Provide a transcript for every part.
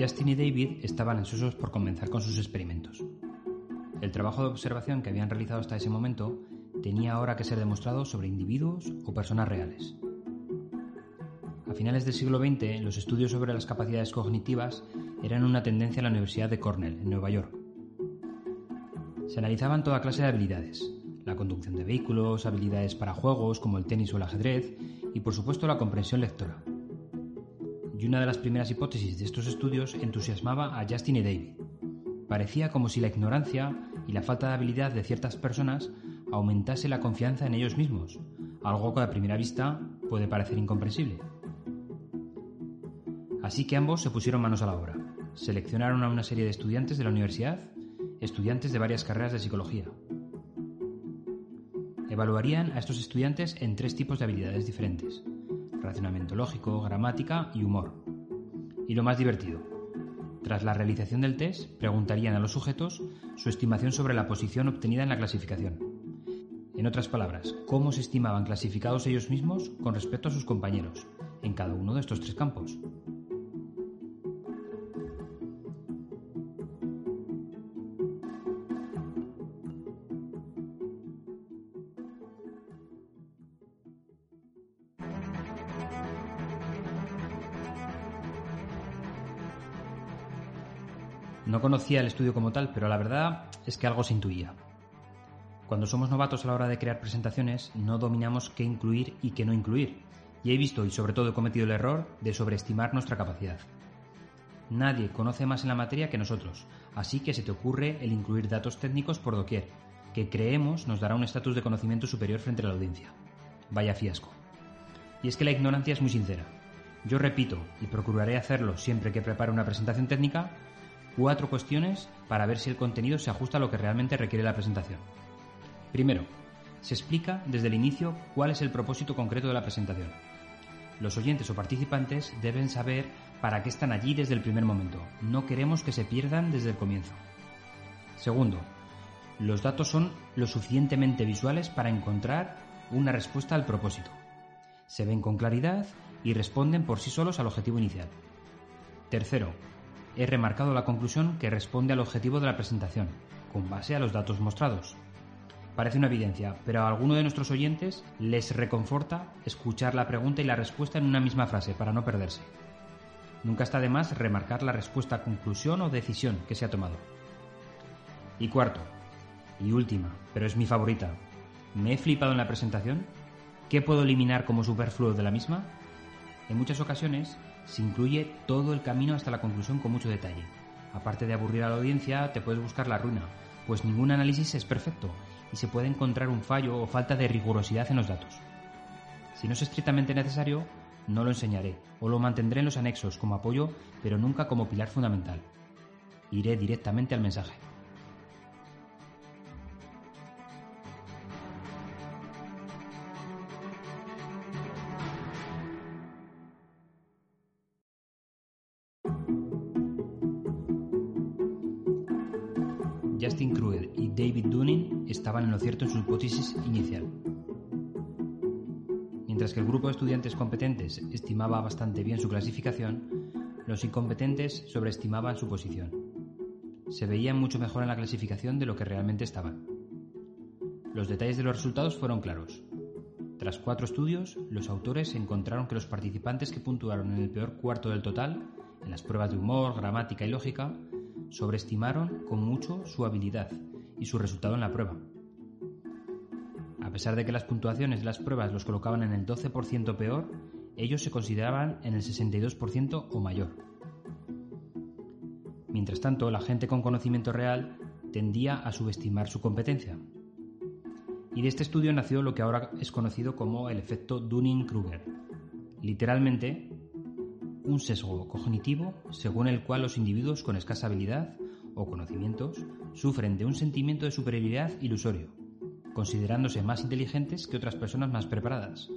Justin y David estaban ansiosos por comenzar con sus experimentos. El trabajo de observación que habían realizado hasta ese momento tenía ahora que ser demostrado sobre individuos o personas reales. A finales del siglo XX, los estudios sobre las capacidades cognitivas eran una tendencia en la Universidad de Cornell, en Nueva York. Se analizaban toda clase de habilidades, la conducción de vehículos, habilidades para juegos como el tenis o el ajedrez y por supuesto la comprensión lectora. Y una de las primeras hipótesis de estos estudios entusiasmaba a Justin y David. Parecía como si la ignorancia y la falta de habilidad de ciertas personas aumentase la confianza en ellos mismos, algo que a primera vista puede parecer incomprensible. Así que ambos se pusieron manos a la obra. Seleccionaron a una serie de estudiantes de la universidad, estudiantes de varias carreras de psicología. Evaluarían a estos estudiantes en tres tipos de habilidades diferentes. Racionamiento lógico, gramática y humor. Y lo más divertido. Tras la realización del test, preguntarían a los sujetos su estimación sobre la posición obtenida en la clasificación. En otras palabras, cómo se estimaban clasificados ellos mismos con respecto a sus compañeros, en cada uno de estos tres campos. No conocía el estudio como tal, pero la verdad es que algo se intuía. Cuando somos novatos a la hora de crear presentaciones, no dominamos qué incluir y qué no incluir, y he visto y sobre todo he cometido el error de sobreestimar nuestra capacidad. Nadie conoce más en la materia que nosotros, así que se te ocurre el incluir datos técnicos por doquier, que creemos nos dará un estatus de conocimiento superior frente a la audiencia. Vaya fiasco. Y es que la ignorancia es muy sincera. Yo repito, y procuraré hacerlo siempre que prepare una presentación técnica, cuatro cuestiones para ver si el contenido se ajusta a lo que realmente requiere la presentación. Primero, se explica desde el inicio cuál es el propósito concreto de la presentación. Los oyentes o participantes deben saber para qué están allí desde el primer momento. No queremos que se pierdan desde el comienzo. Segundo, los datos son lo suficientemente visuales para encontrar una respuesta al propósito. Se ven con claridad y responden por sí solos al objetivo inicial. Tercero, he remarcado la conclusión que responde al objetivo de la presentación, con base a los datos mostrados. Parece una evidencia, pero a alguno de nuestros oyentes les reconforta escuchar la pregunta y la respuesta en una misma frase para no perderse. Nunca está de más remarcar la respuesta, conclusión o decisión que se ha tomado. Y cuarto, y última, pero es mi favorita, ¿me he flipado en la presentación? ¿Qué puedo eliminar como superfluo de la misma? En muchas ocasiones se incluye todo el camino hasta la conclusión con mucho detalle. Aparte de aburrir a la audiencia, te puedes buscar la ruina, pues ningún análisis es perfecto y se puede encontrar un fallo o falta de rigurosidad en los datos. Si no es estrictamente necesario, no lo enseñaré o lo mantendré en los anexos como apoyo, pero nunca como pilar fundamental. Iré directamente al mensaje. Justin Kruger y David Dunning estaban en lo cierto en su hipótesis inicial. Mientras que el grupo de estudiantes competentes estimaba bastante bien su clasificación, los incompetentes sobreestimaban su posición. Se veían mucho mejor en la clasificación de lo que realmente estaban. Los detalles de los resultados fueron claros. Tras cuatro estudios, los autores encontraron que los participantes que puntuaron en el peor cuarto del total, en las pruebas de humor, gramática y lógica, sobreestimaron con mucho su habilidad y su resultado en la prueba. A pesar de que las puntuaciones de las pruebas los colocaban en el 12% peor, ellos se consideraban en el 62% o mayor. Mientras tanto, la gente con conocimiento real tendía a subestimar su competencia. Y de este estudio nació lo que ahora es conocido como el efecto Dunning-Kruger. Literalmente, un sesgo cognitivo según el cual los individuos con escasa habilidad o conocimientos sufren de un sentimiento de superioridad ilusorio, considerándose más inteligentes que otras personas más preparadas,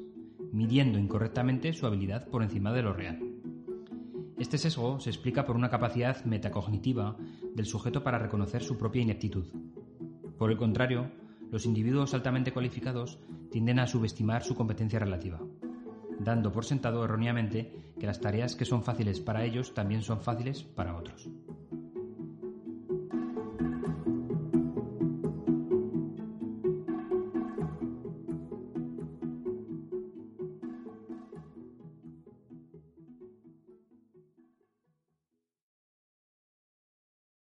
midiendo incorrectamente su habilidad por encima de lo real. Este sesgo se explica por una capacidad metacognitiva del sujeto para reconocer su propia ineptitud. Por el contrario, los individuos altamente cualificados tienden a subestimar su competencia relativa. Dando por sentado erróneamente que las tareas que son fáciles para ellos también son fáciles para otros.